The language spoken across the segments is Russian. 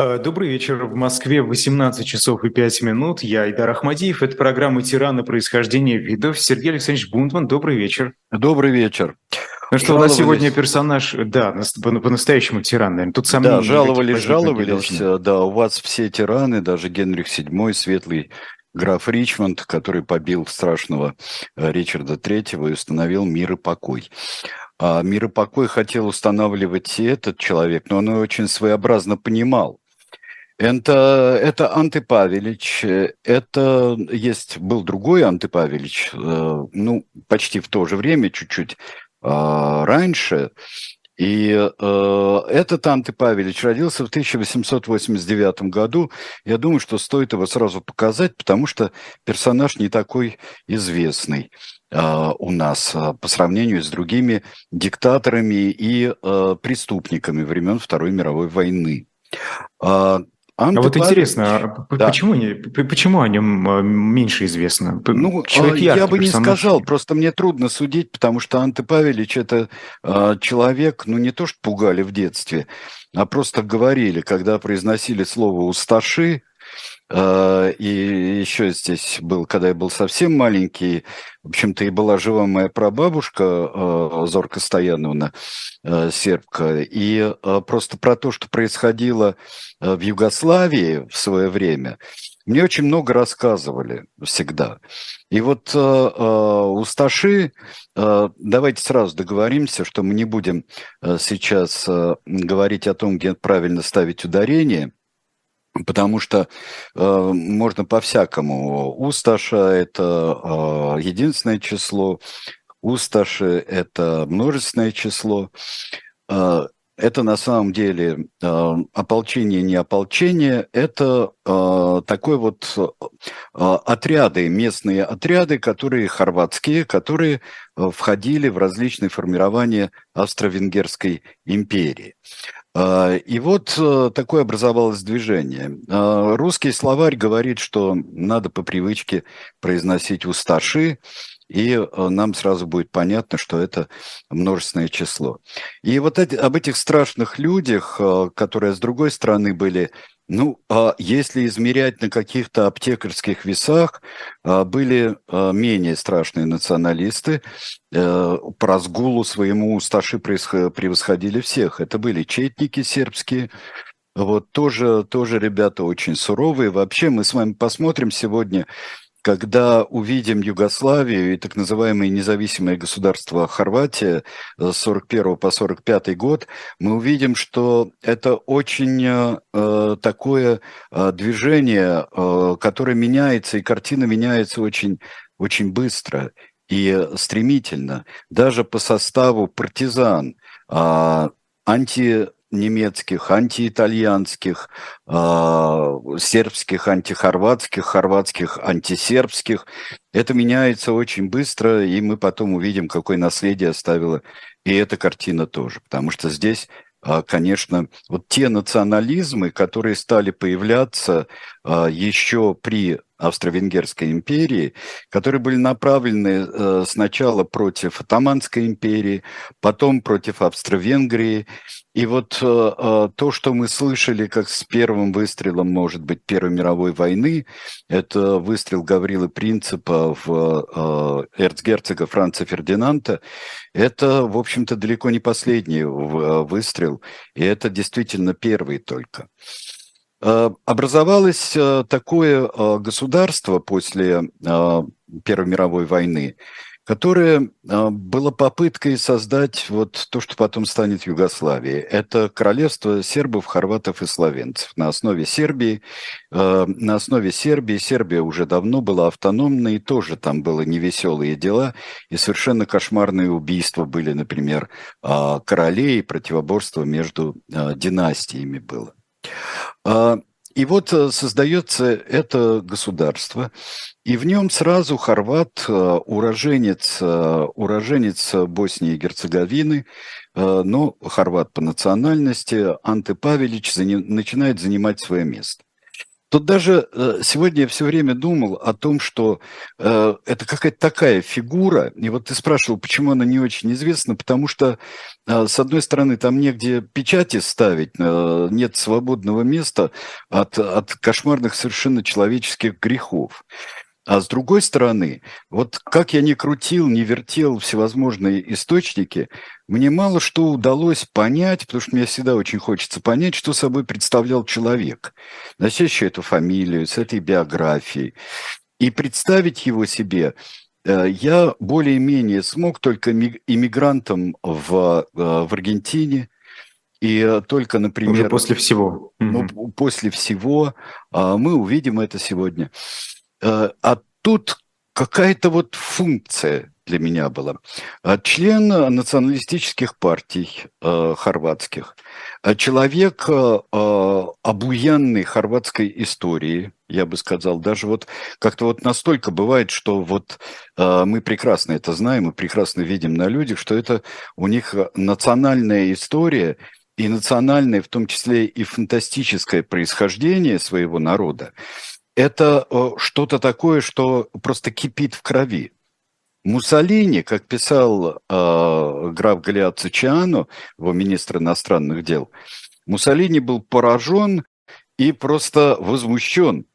Э, добрый вечер. В Москве 18 часов и 5 минут. Я Идар Ахмадиев. Это программа «Тираны. Происхождение видов». Сергей Александрович Бунтман, добрый вечер. Добрый вечер. Ну что, у нас сегодня персонаж, да, по-настоящему тиран, наверное. Тут сомнений Да, жаловались, жаловались. Да, у вас все тираны, даже Генрих VII, светлый граф Ричмонд, который побил страшного э, Ричарда III и установил мир и покой. А мир и покой хотел устанавливать и этот человек, но он очень своеобразно понимал, это, это Анты это есть, был другой Анты Павелич, э, ну, почти в то же время, чуть-чуть а, раньше, и э, этот Анты Павелич родился в 1889 году. Я думаю, что стоит его сразу показать, потому что персонаж не такой известный э, у нас э, по сравнению с другими диктаторами и э, преступниками времен Второй мировой войны. А, Анты а вот интересно, а да. почему, почему о нем а, меньше известно? Ну, человек я бы не сказал, просто мне трудно судить, потому что Анты Павелич это э, человек, ну не то что пугали в детстве, а просто говорили, когда произносили слово «усташи», а, и еще здесь был, когда я был совсем маленький, в общем-то, и была жива моя прабабушка а, Зорка Стояновна, а, сербка, и просто про то, что происходило в Югославии в свое время, мне очень много рассказывали всегда. И вот э, усташи, э, давайте сразу договоримся, что мы не будем сейчас говорить о том, где правильно ставить ударение – потому что э, можно по-всякому. Усташа – это э, единственное число, усташи – это множественное число. Э, это на самом деле э, ополчение, не ополчение, это э, такой вот э, отряды, местные отряды, которые хорватские, которые э, входили в различные формирования Австро-Венгерской империи. А, и вот э, такое образовалось движение. А, русский словарь говорит, что надо по привычке произносить усташи, и э, нам сразу будет понятно, что это множественное число. И вот об этих страшных людях, э, которые с другой стороны были ну, а если измерять на каких-то аптекарских весах, а, были а, менее страшные националисты. Э, по разгулу своему усташи превосходили всех. Это были четники сербские, вот тоже, тоже ребята очень суровые. Вообще мы с вами посмотрим сегодня когда увидим Югославию и так называемое независимое государство Хорватия с 41 по 45 год, мы увидим, что это очень э, такое э, движение, э, которое меняется, и картина меняется очень, очень быстро и стремительно. Даже по составу партизан, э, анти немецких, антиитальянских, э, сербских, антихорватских, хорватских, антисербских. Это меняется очень быстро, и мы потом увидим, какое наследие оставила и эта картина тоже. Потому что здесь а, конечно, вот те национализмы, которые стали появляться а, еще при Австро-Венгерской империи, которые были направлены э, сначала против Атаманской империи, потом против Австро-Венгрии. И вот э, э, то, что мы слышали, как с первым выстрелом, может быть, Первой мировой войны, это выстрел Гаврилы Принципа в эрцгерцога Франца Фердинанда, это, в общем-то, далеко не последний выстрел, и это действительно первый только. Э, образовалось э, такое э, государство после Первой мировой войны, которое было попыткой создать вот то, что потом станет Югославией. Это королевство сербов, хорватов и словенцев на основе Сербии. На основе Сербии Сербия уже давно была автономной, и тоже там было невеселые дела, и совершенно кошмарные убийства были, например, королей, противоборство между династиями было. И вот э, создается это государство, и в нем сразу хорват, э, уроженец, э, уроженец Боснии и Герцеговины, но хорват по национальности, Анте Павелич начинает занимать свое место. Тут даже э, сегодня я все время думал о том, что э, это какая-то такая фигура, и вот ты спрашивал, почему она не очень известна, потому что, э, с одной стороны, там негде печати ставить, нет свободного места от, от кошмарных совершенно человеческих грехов. А с другой стороны, вот как я ни крутил, не вертел всевозможные источники, мне мало что удалось понять, потому что мне всегда очень хочется понять, что собой представлял человек, носящий эту фамилию, с этой биографией. И представить его себе э, я более-менее смог только иммигрантом в, э, в Аргентине, и только, например... Уже после всего. Ну, после всего. А мы увидим это сегодня. Э, а тут какая-то вот функция для меня была. А член националистических партий э, хорватских, а человек э, э, обуянный хорватской историей, я бы сказал, даже вот как-то вот настолько бывает, что вот э, мы прекрасно это знаем, мы прекрасно видим на людях, что это у них национальная история и национальное, в том числе и фантастическое происхождение своего народа, это э, что-то такое, что просто кипит в крови. Муссолини, как писал э, граф Галиат Цичиано, его министр иностранных дел, Муссолини был поражен и просто возмущен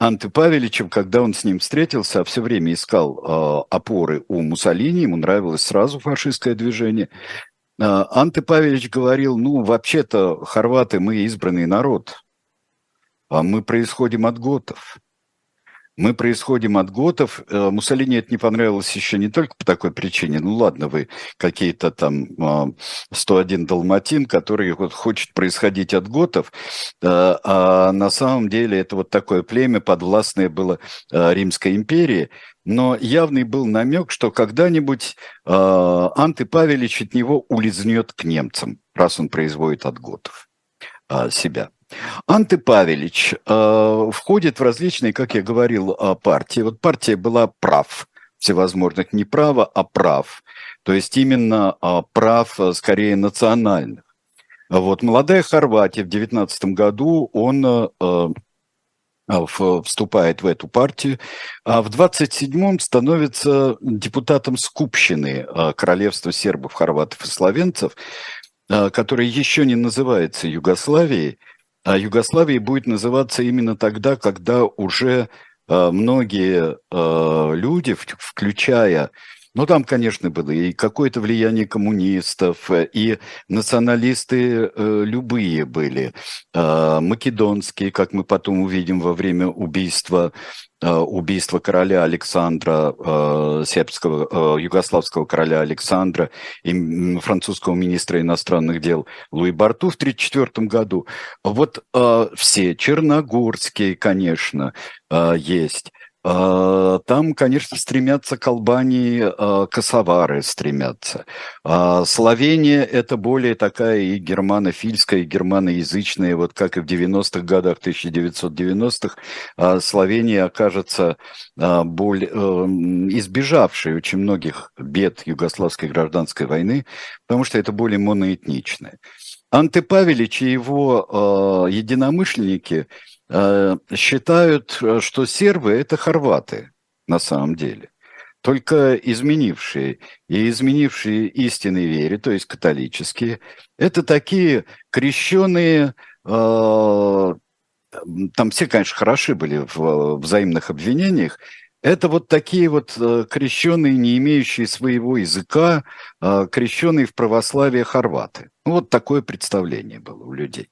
Анты Павеличем, когда он с ним встретился, а все время искал э, опоры у Муссолини, ему нравилось сразу фашистское движение. Э, Павелич говорил, ну, вообще-то, хорваты, мы избранный народ, а мы происходим от готов. Мы происходим от готов. Э, Муссолини это не понравилось еще не только по такой причине. Ну ладно, вы какие-то там 101 а, далматин, который вот хочет происходить от готов, э, а на самом деле это вот такое племя подвластное было э, Римской империи. Но явный был намек, что когда-нибудь Анты Павелич от него улизнет к немцам, раз он производит от готов себя. Анты Павелич э, входит в различные, как я говорил, э, партии. Вот партия была прав всевозможных, не права, а прав. То есть именно э, прав э, скорее национальных. Вот молодая Хорватия в 19 году он э, э вступает в эту партию, а в 27-м становится депутатом Скупщины Королевства сербов, хорватов и словенцев, который еще не называется Югославией, а Югославией будет называться именно тогда, когда уже э, многие э, люди, включая ну, там, конечно, было и какое-то влияние коммунистов, и националисты э, любые были. Э, македонские, как мы потом увидим во время убийства, э, убийства короля Александра, э, сербского, э, югославского короля Александра и французского министра иностранных дел Луи Барту в 1934 году. Вот все, черногорские, конечно, есть. А, там, конечно, стремятся к Албании, а, косовары стремятся. А Словения – это более такая и германофильская, и германоязычная, вот как и в 90-х годах, 1990-х, Словения окажется более, избежавшей очень многих бед югославской гражданской войны, потому что это более моноэтничное. Анте Павелич и его единомышленники – Э, считают, э, что сербы – это хорваты на самом деле, только изменившие, и изменившие истинной вере, то есть католические. Это такие крещенные, э, там все, конечно, хороши были в взаимных обвинениях, это вот такие вот крещенные, не имеющие своего языка, крещенные в православие хорваты. Вот такое представление было у людей.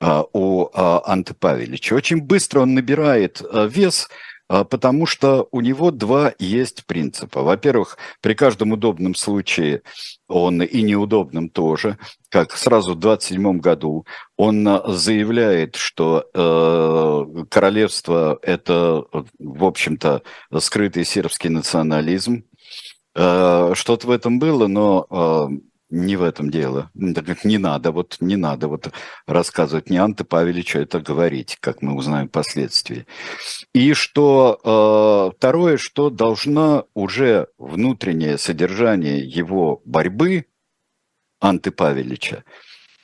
А, о а, Анте Павеличе. Очень быстро он набирает вес, потому что у него два есть принципа. Во-первых, при каждом удобном случае он и неудобном тоже, как сразу в 27 году он заявляет, что э, королевство – это, в общем-то, скрытый сербский национализм. Э, что-то в этом было, но э, не в этом дело. Не надо, вот не надо вот рассказывать не Анте Павеличу это говорить, как мы узнаем впоследствии. И что э, второе, что должна уже внутреннее содержание его борьбы Анты Павелича,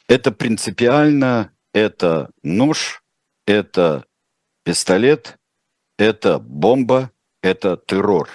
это принципиально, это нож, это Пистолет – это бомба, это террор.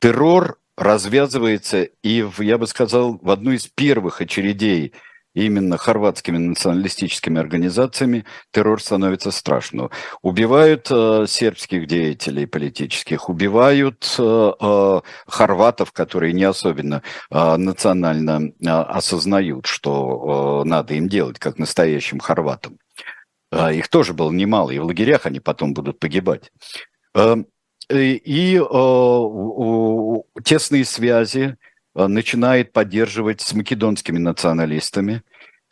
Террор развязывается и, в, я бы сказал, в одну из первых очередей именно хорватскими националистическими организациями террор становится страшным. Убивают э, сербских деятелей политических, убивают э, э, хорватов, которые не особенно э, национально э, осознают, что э, надо им делать, как настоящим хорватам. Э, их тоже было немало, и в лагерях они потом будут погибать. Э, и э, тесные связи э, начинает поддерживать с македонскими националистами,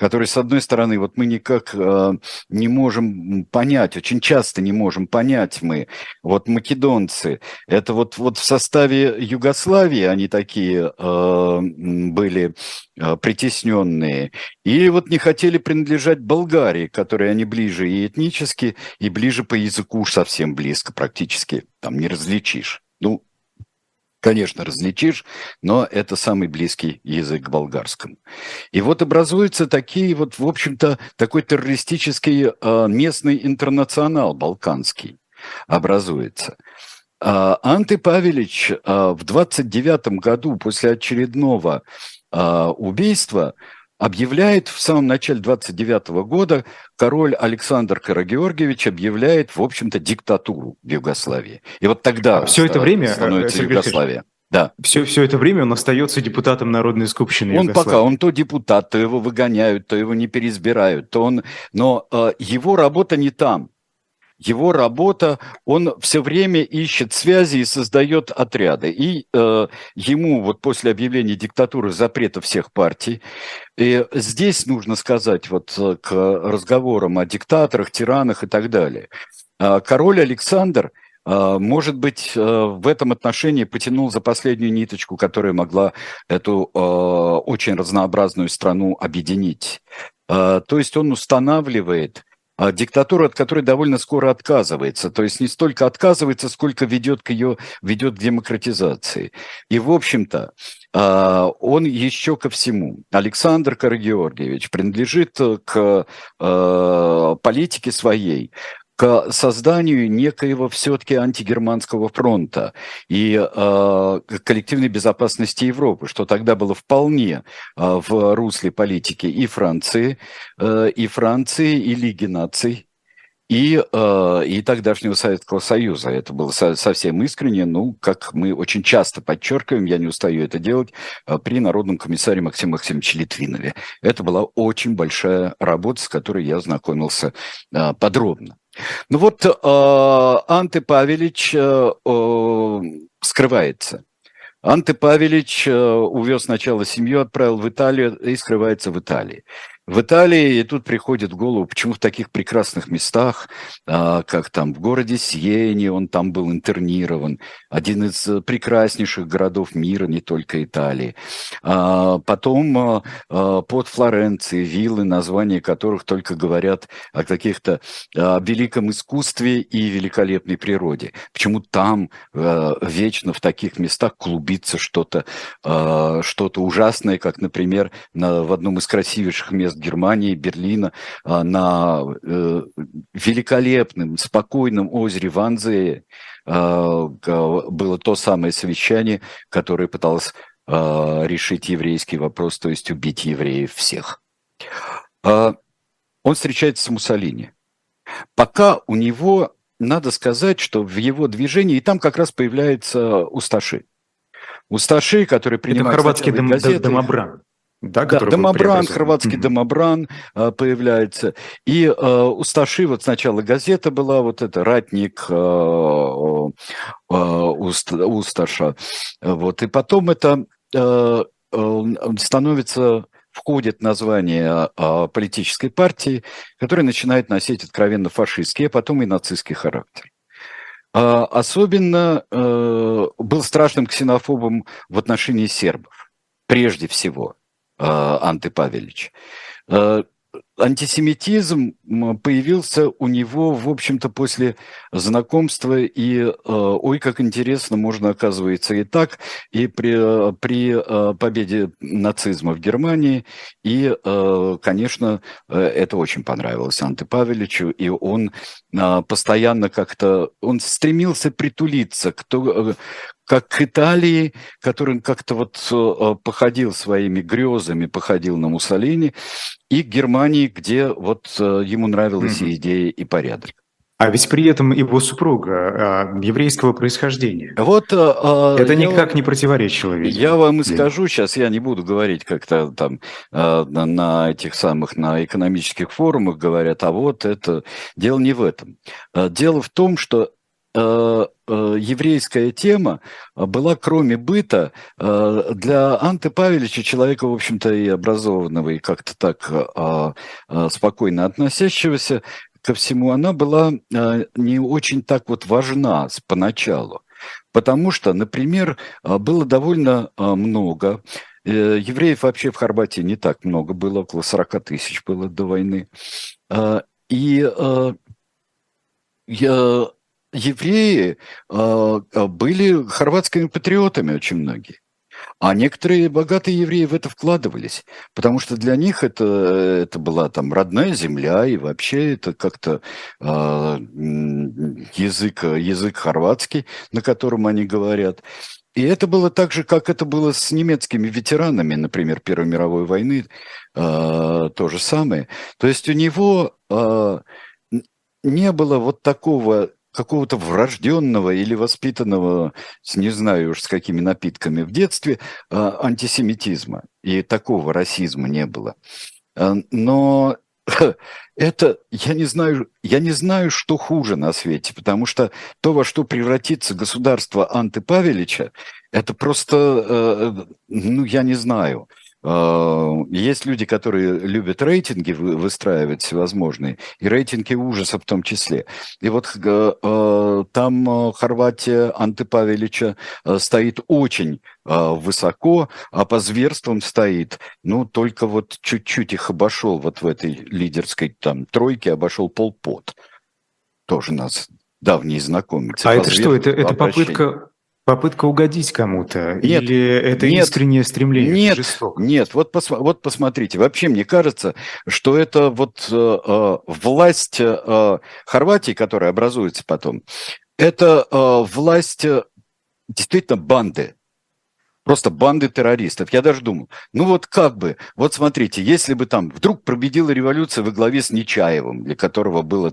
которые, с одной стороны, вот мы никак э, не можем понять, очень часто не можем понять мы, вот македонцы, это вот, вот в составе Югославии они такие э, были э, притесненные, и вот не хотели принадлежать Болгарии, которой они ближе и этнически, и ближе по языку уж совсем близко практически, там не различишь. Ну, конечно, различишь, но это самый близкий язык к болгарскому. И вот образуются такие вот, в общем-то, такой террористический э, местный интернационал балканский образуется. Э, Анты Павелич э, в 29 году после очередного убийства объявляет в самом начале 29 года король Александр Карагеоргиевич объявляет, в общем-то, диктатуру в Югославии. И вот тогда а все это время э, становится Сергей Югославия. Да. Все, все это время он остается депутатом Народной Скупщины Он пока, он то депутат, то его выгоняют, то его не переизбирают, то он... Но э, его работа не там его работа, он все время ищет связи и создает отряды. И э, ему вот после объявления диктатуры запрета всех партий, и здесь нужно сказать вот э, к разговорам о диктаторах, тиранах и так далее. Э, король Александр э, может быть, в этом отношении потянул за последнюю ниточку, которая могла эту очень разнообразную страну объединить. То есть он устанавливает а диктатура, от которой довольно скоро отказывается. То есть не столько отказывается, сколько ведет к ее ведет к демократизации. И, в общем-то, а, он еще ко всему. Александр Карагеоргиевич принадлежит к а, политике своей, к созданию некоего все-таки антигерманского фронта и э, коллективной безопасности Европы, что тогда было вполне э, в русле политики и Франции, э, и Франции, и Лиги наций, и, э, и тогдашнего Советского Союза. Это было со, совсем искренне, ну, как мы очень часто подчеркиваем, я не устаю это делать, э, при Народном комиссаре Максиме Максимовиче Литвинове. Это была очень большая работа, с которой я знакомился э, подробно. Ну вот э, Анте Павелич э, э, скрывается. Анте Павелич э, увез сначала семью, отправил в Италию и скрывается в Италии в Италии, и тут приходит в голову, почему в таких прекрасных местах, а, как там в городе Сиене, он там был интернирован, один из э, прекраснейших городов мира, не только Италии. А, потом а, под Флоренцией виллы, названия которых только говорят о каких-то а, великом искусстве и великолепной природе. Почему там вечно в таких местах клубится что-то что ужасное, как, например, на, в одном из красивейших мест мест Германии, Берлина, а, на э, великолепном, спокойном озере Ванзее а, было то самое совещание, которое пыталось а, решить еврейский вопрос, то есть убить евреев всех. Он встречается с Муссолини. Пока у него, надо сказать, что в его движении, и там как раз появляется Усташи. Усташи, который принимает... Это хорватский дом, газеты, домобран. Да, да домобран, хорватский mm-hmm. домобран э, появляется. И э, у Сташи вот сначала газета была, вот это «Ратник э, э, Уст, Усташа». Вот, и потом это э, э, становится входит название э, политической партии, которая начинает носить откровенно фашистский, а потом и нацистский характер. Э, особенно э, был страшным ксенофобом в отношении сербов, прежде всего – Анты Павелич. Э, антисемитизм появился у него, в общем-то, после знакомства, и э, ой, как интересно, можно, оказывается, и так, и при, при э, победе нацизма в Германии, и, э, конечно, это очень понравилось Анте Павеличу, и он постоянно как-то, он стремился притулиться к, как к Италии, который как-то вот э, походил своими грезами, походил на Муссолини, и к Германии, где вот э, ему нравилась mm-hmm. и идея, и порядок. А ведь при этом его супруга а, еврейского происхождения. Вот а, это я, никак не противоречило. Видимо. Я вам и скажу сейчас, я не буду говорить как-то там а, на, на этих самых на экономических форумах говорят, а вот это дело не в этом. Дело в том, что Э, э, еврейская тема была, кроме быта, э, для Анты Павелича, человека, в общем-то, и образованного, и как-то так спокойно относящегося ко всему, она была не очень так вот важна поначалу. Потому что, например, было довольно много Евреев вообще в Хорватии не так много было, около 40 тысяч было до войны. И я евреи э, были хорватскими патриотами очень многие. А некоторые богатые евреи в это вкладывались, потому что для них это, это была там родная земля, и вообще это как-то э, язык, язык хорватский, на котором они говорят. И это было так же, как это было с немецкими ветеранами, например, Первой мировой войны, э, то же самое. То есть у него э, не было вот такого какого-то врожденного или воспитанного, не знаю уж с какими напитками в детстве, а, антисемитизма. И такого расизма не было. А, но это, я не знаю, я не знаю, что хуже на свете, потому что то, во что превратится государство Анты Павелича, это просто, э, э, ну, я не знаю – есть люди, которые любят рейтинги выстраивать всевозможные, и рейтинги ужаса в том числе. И вот э, э, там э, Хорватия Анты Павелича стоит очень высоко, а по зверствам стоит, ну, только вот чуть-чуть их обошел вот в этой лидерской там тройке, обошел Полпот. Тоже нас давний знакомец. А это что, это, это попытка Попытка угодить кому-то? Нет, Или это нет, искреннее стремление? Нет, нет. Вот, пос, вот посмотрите. Вообще мне кажется, что это вот э, э, власть э, Хорватии, которая образуется потом, это э, власть э, действительно банды просто банды террористов. Я даже думал, ну вот как бы, вот смотрите, если бы там вдруг победила революция во главе с Нечаевым, для которого было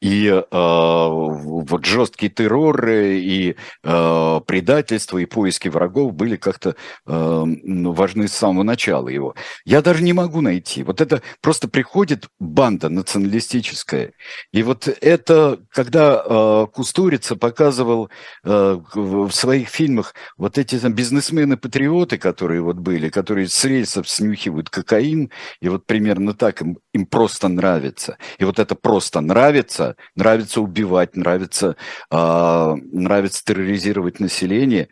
и э, вот жесткий террор, и э, предательство, и поиски врагов были как-то э, важны с самого начала его. Я даже не могу найти. Вот это просто приходит банда националистическая. И вот это, когда э, Кустурица показывал э, в своих фильмах вот эти там бизнесмены-патриоты, которые вот были, которые с рельсов снюхивают кокаин, и вот примерно так им, им просто нравится. И вот это просто нравится, нравится убивать, нравится, э, нравится терроризировать население.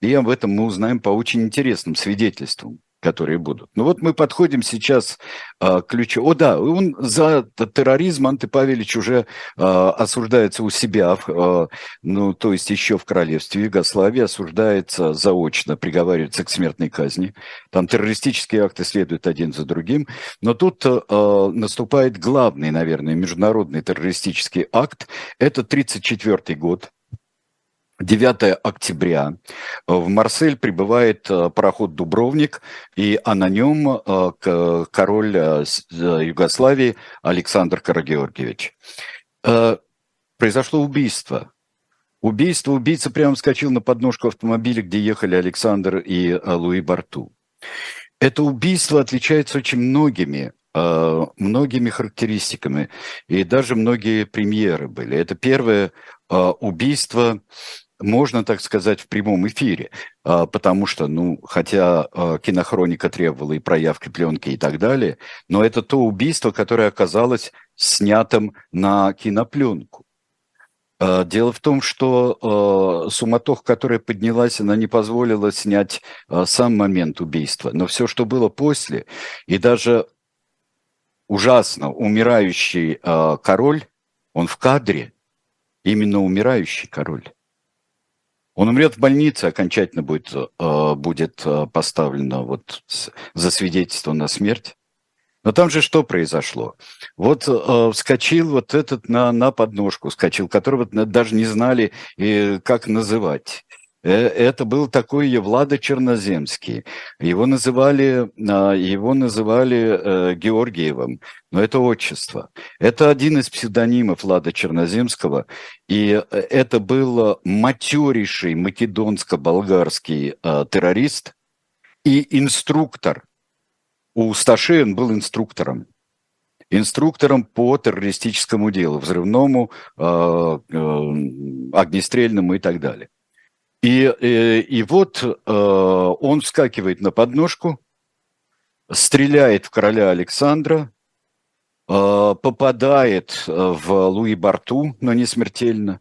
И об этом мы узнаем по очень интересным свидетельствам которые будут. Ну вот мы подходим сейчас а, к ключу. О да, он за терроризм Анты Павелич уже а, осуждается у себя, а, ну то есть еще в королевстве Югославии осуждается заочно, приговаривается к смертной казни. Там террористические акты следуют один за другим. Но тут а, наступает главный, наверное, международный террористический акт. Это 1934 год 9 октября в Марсель прибывает э, пароход «Дубровник», и, а на нем э, король э, Югославии Александр Карагеоргиевич. Произошло убийство. Убийство, убийца прямо вскочил на подножку автомобиля, где ехали Александр и Луи Барту. Это убийство отличается очень многими многими характеристиками, и даже многие премьеры были. Это первое убийство можно так сказать, в прямом эфире, а, потому что, ну, хотя а, кинохроника требовала и проявки пленки и так далее, но это то убийство, которое оказалось снятым на кинопленку. А, дело в том, что суматох, которая поднялась, она не позволила снять сам момент убийства, но все, что было после, и даже ужасно, умирающий э, король, он в кадре, именно умирающий король. Он умрет в больнице, окончательно будет, э, будет э, поставлено вот за свидетельство на смерть. Но там же что произошло? Вот э, вскочил вот этот на, на подножку, вскочил, которого даже не знали, э, как называть. Э, это был такой Евлада Черноземский. Его называли, а, его называли э, Георгиевым, но это отчество. Это один из псевдонимов Влада Черноземского, и э, это был матерейший македонско-болгарский террорист и инструктор. У Сташи он был инструктором инструктором по террористическому делу, взрывному, огнестрельному и так далее. И, и, э, и вот э, он вскакивает на подножку, стреляет в короля Александра, э, попадает э, в Луи Барту, но не смертельно,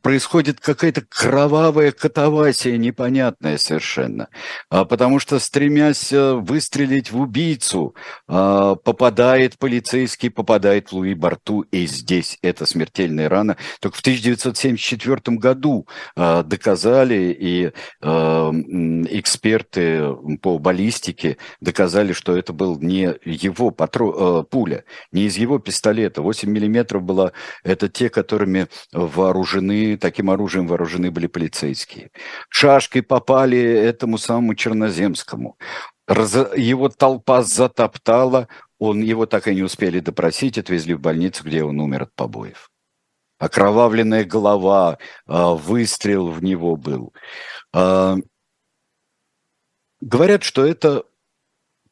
происходит какая-то кровавая катавасия непонятная совершенно. А, потому что, стремясь э, выстрелить в убийцу, а, попадает полицейский, попадает в Луи Барту, и здесь это смертельная рана. Только в 1974 году доказали, и эксперты по баллистике доказали, что это был не его патро... Пуля, не из его пистолета. 8 миллиметров была, это те, которыми вооружены вооружены, таким оружием вооружены были полицейские. Шашкой попали этому самому Черноземскому. Раз, его толпа затоптала, он, его так и не успели допросить, отвезли в больницу, где он умер от побоев. Окровавленная голова, а, выстрел в него был. А, говорят, что это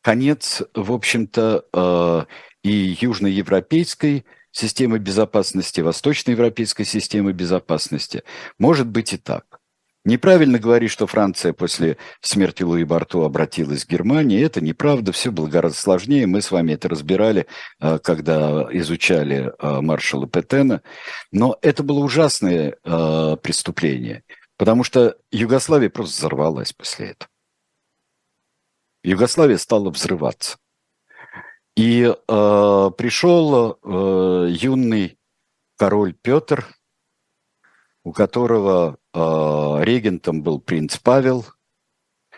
конец, в общем-то, а, и южноевропейской системы безопасности, восточноевропейской системы безопасности. Может быть и так. Неправильно говорить, что Франция после смерти Луи Барту обратилась к Германии. Это неправда, все было гораздо сложнее. Мы с вами это разбирали, э, когда изучали э, маршала Петена. Но это было ужасное э, преступление, потому что Югославия просто взорвалась после этого. Югославия стала взрываться. И э, пришел э, юный король Петр, у которого э, регентом был принц Павел,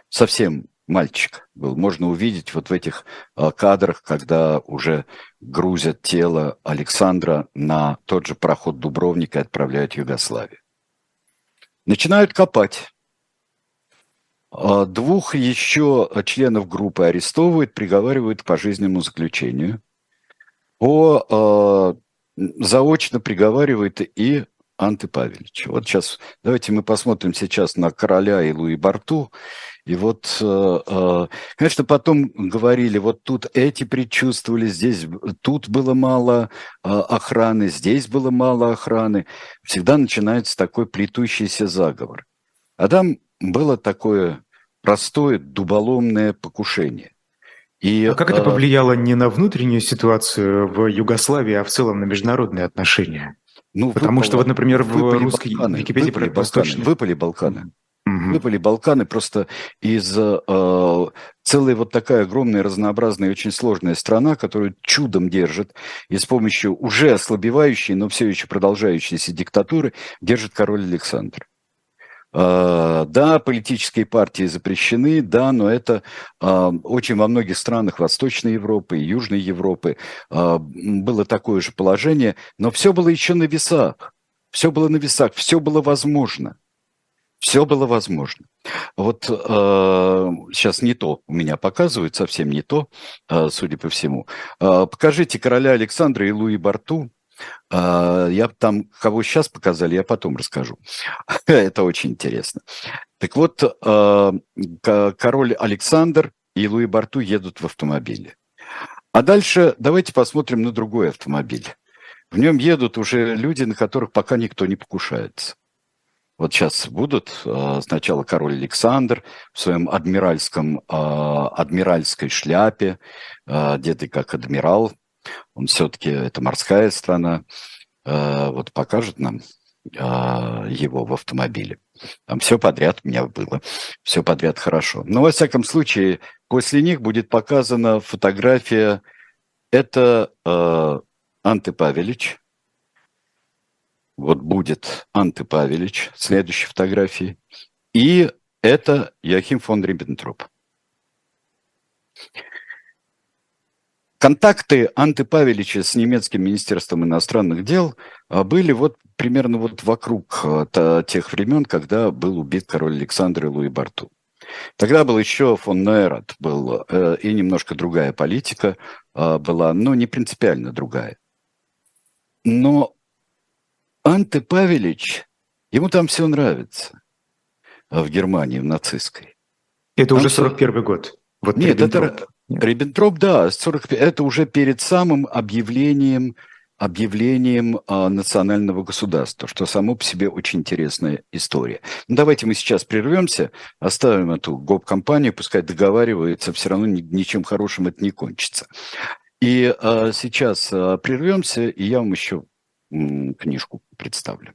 совсем мальчик был. Можно увидеть вот в этих э, кадрах, когда уже грузят тело Александра на тот же проход Дубровника и отправляют в Югославию. Начинают копать. А, двух еще членов группы арестовывают, приговаривают к пожизненному заключению. По, э, заочно приговаривает и Анты Павелич. Вот сейчас давайте мы посмотрим сейчас на короля и Луи Барту. И вот, э, конечно, потом говорили, вот тут эти предчувствовали, здесь, тут было мало охраны, здесь было мало охраны. Всегда начинается такой плетущийся заговор. А там было такое простое дуболомное покушение. И, а как это повлияло не на внутреннюю ситуацию в Югославии, а в целом на международные отношения? Ну, Потому выпало, что вот, например, в русской Балканы, Википедии выпали Балканы, выпали Балканы. Угу. Выпали Балканы просто из э, целой вот такая огромная, разнообразная, очень сложная страна, которую чудом держит, и с помощью уже ослабевающей, но все еще продолжающейся диктатуры держит король Александр. А, да, политические партии запрещены, да, но это а, очень во многих странах Восточной Европы и Южной Европы а, было такое же положение, но все было еще на весах. Все было на весах, все было возможно. Все было возможно. Вот э, сейчас не то у меня показывают, совсем не то, э, судя по всему. Э, покажите короля Александра и Луи Барту. А, я там, кого сейчас показали, я потом расскажу. Это очень интересно. Так вот, а, король Александр и Луи Барту едут в автомобиле. А дальше давайте посмотрим на другой автомобиль. В нем едут уже люди, на которых пока никто не покушается. Вот сейчас будут а, сначала король Александр в своем адмиральском, адмиральской шляпе, одетый как адмирал, он все-таки, это морская страна, э, вот покажет нам э, его в автомобиле. Там все подряд у меня было, все подряд хорошо. Но, во всяком случае, после них будет показана фотография это э, Анте Павелич. Вот будет Анте Павелич, следующей фотографии. И это Яхим фон Риббентроп. Контакты Анты Павелича с немецким министерством иностранных дел а, были вот примерно вот вокруг а, тех времен, когда был убит король Александр и Луи Барту. Тогда был еще фон Нейрат, был, э, и немножко другая политика а, была, но не принципиально другая. Но Анте Павелич, ему там все нравится в Германии, в нацистской. Это уже 41 год. Вот Нет, это, Риббентроп, да, 45, это уже перед самым объявлением, объявлением а, национального государства, что само по себе очень интересная история. Ну, давайте мы сейчас прервемся, оставим эту гоп-компанию, пускай договаривается, все равно ни, ничем хорошим это не кончится. И а, сейчас а, прервемся, и я вам еще м, книжку представлю.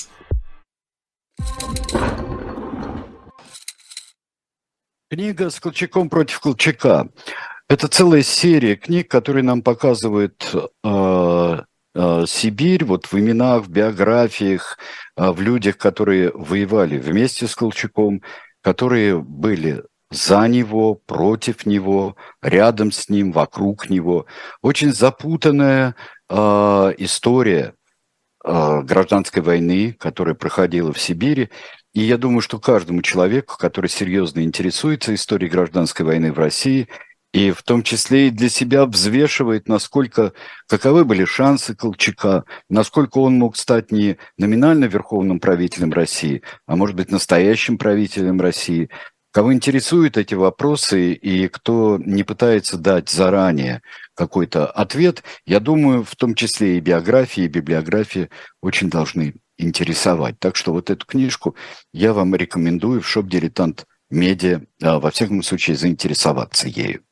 Книга с Колчаком против Колчака. Это целая серия книг, которые нам показывают э, э, Сибирь вот в именах, в биографиях, э, в людях, которые воевали вместе с Колчаком, которые были за него, против него, рядом с ним, вокруг него. Очень запутанная э, история э, гражданской войны, которая проходила в Сибири. И я думаю, что каждому человеку, который серьезно интересуется историей гражданской войны в России, и в том числе и для себя взвешивает, насколько, каковы были шансы Колчака, насколько он мог стать не номинально верховным правителем России, а может быть настоящим правителем России. Кого интересуют эти вопросы и кто не пытается дать заранее какой-то ответ, я думаю, в том числе и биографии, и библиографии очень должны интересовать. Так что вот эту книжку я вам рекомендую в шоп-дилетант медиа, а, во всяком случае, заинтересоваться ею.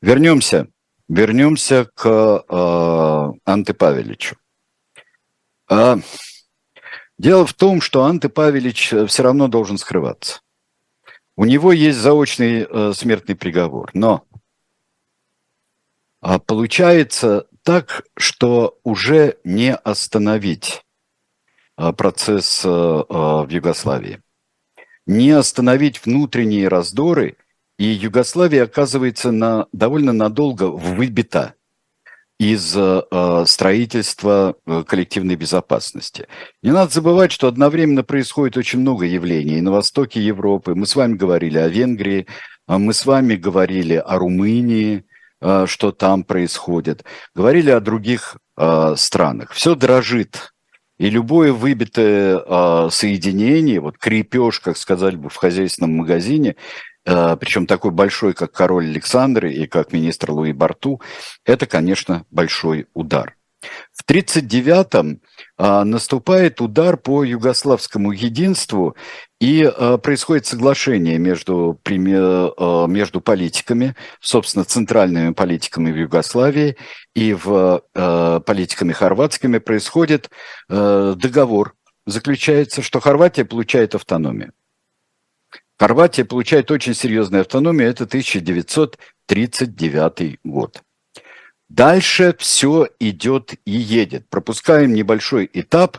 Вернемся, вернемся к э, Анте Павеличу. А, дело в том, что Анте Павелич все равно должен скрываться. У него есть заочный э, смертный приговор, но а, получается так, что уже не остановить Э, процесс э, э, в Югославии. Не остановить внутренние раздоры, и Югославия оказывается на, довольно надолго выбита из строительства коллективной безопасности. Не надо забывать, что одновременно происходит очень много явлений на востоке Европы. Мы с вами говорили о Венгрии, мы с вами говорили о Румынии, что там происходит, говорили о других странах. Все дрожит и любое выбитое э, соединение, вот крепеж, как сказали бы в хозяйственном магазине, э, причем такой большой, как король Александр и как министр Луи Барту, это, конечно, большой удар. В 1939-м а, наступает удар по югославскому единству, и а, происходит соглашение между, а, между политиками, собственно, центральными политиками в Югославии и в а, политиками хорватскими происходит а, договор, заключается, что Хорватия получает автономию. Хорватия получает очень серьезную автономию, это 1939 год. Дальше все идет и едет. Пропускаем небольшой этап.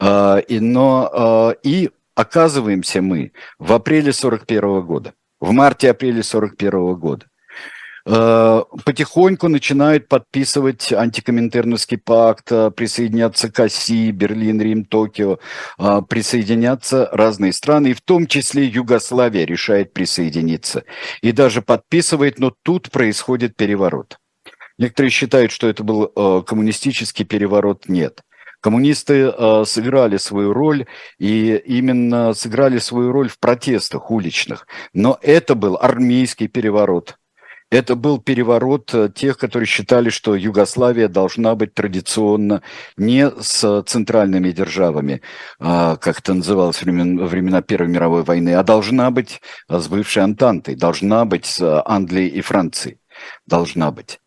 И, но, и оказываемся мы в апреле 41 года, в марте-апреле 41 года. Э, потихоньку начинают подписывать антикоминтерновский пакт, э, присоединяться к оси, Берлин, Рим, Токио, э, присоединяться разные страны, и в том числе Югославия решает присоединиться. И даже подписывает, но тут происходит переворот. Некоторые считают, что это был коммунистический переворот. Нет. Коммунисты э, сыграли свою роль, и именно сыграли свою роль в протестах уличных. Но это был армейский переворот. Это был переворот э, тех, которые считали, что Югославия должна быть традиционно не с центральными державами, а, как это называлось во времена Первой мировой войны, а должна быть с бывшей Антантой, должна быть с Англией и Францией. Должна быть.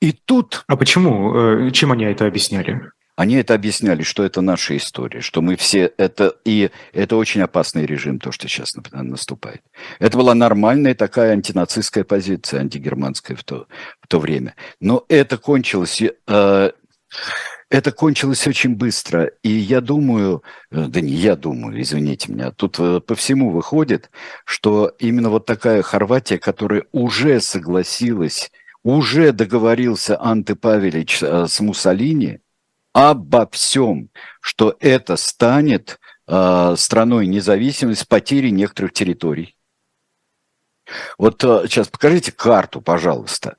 И тут... А почему? Э, чем они это объясняли? Они это объясняли, что это наша история, что мы все это... И это очень опасный режим, то, что сейчас наступает. Это была нормальная такая антинацистская позиция, антигерманская в то, в то время. Но это кончилось... Э, это кончилось очень быстро. И я думаю, э, да не я думаю, извините меня, тут э, по всему выходит, что именно вот такая Хорватия, которая уже согласилась, уже договорился Анте Павелич э, с Муссолини, обо всем, что это станет э, страной независимости с потерей некоторых территорий. Вот э, сейчас покажите карту, пожалуйста.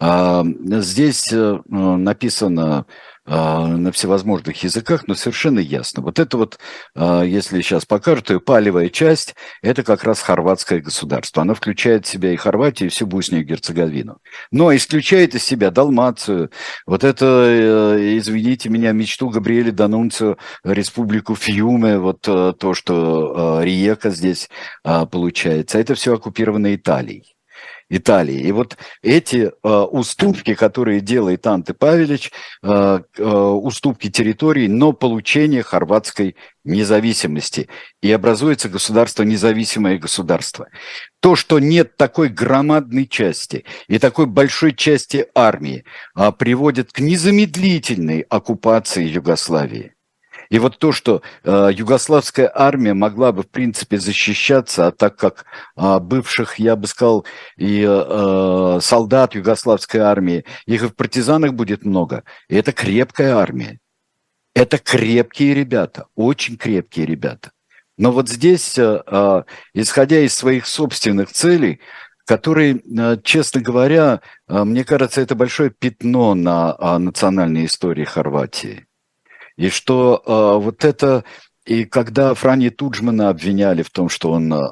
Э, здесь э, написано а, на всевозможных языках, но совершенно ясно. Вот это вот, а, если сейчас покажут, ее палевая часть, это как раз хорватское государство. Оно включает в себя и Хорватию, и всю Боснию и Герцеговину. Но исключает из себя Далмацию, вот это, э, извините меня, мечту Габриэля Данунцио, республику Фьюме, вот э, то, что э, Риека здесь получается. Это все оккупировано Италией. Италии. И вот эти э, уступки, которые делает Анте Павелич, э, э, уступки территорий, но получение хорватской независимости. И образуется государство, независимое государство. То, что нет такой громадной части и такой большой части армии, э, приводит к незамедлительной оккупации Югославии. И вот то, что э, югославская армия могла бы, в принципе, защищаться, а так как э, бывших, я бы сказал, и э, солдат югославской армии, их и в партизанах будет много, и это крепкая армия. Это крепкие ребята, очень крепкие ребята. Но вот здесь, э, э, исходя из своих собственных целей, которые, э, честно говоря, э, мне кажется, это большое пятно на э, национальной истории Хорватии. И что э, вот это... И когда Франи Туджмана обвиняли в том, что он э,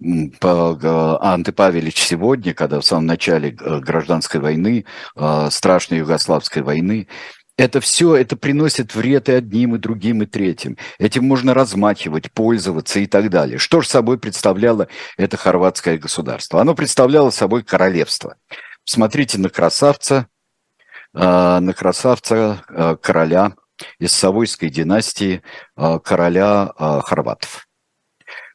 Анты Павелич сегодня, когда в самом начале э, гражданской войны, э, страшной югославской войны, это все, это приносит вред и одним, и другим, и третьим. Этим можно размахивать, пользоваться и так далее. Что же собой представляло это хорватское государство? Оно представляло собой королевство. Смотрите на красавца, Э, на красавца э, короля из Савойской династии, э, короля хорватов.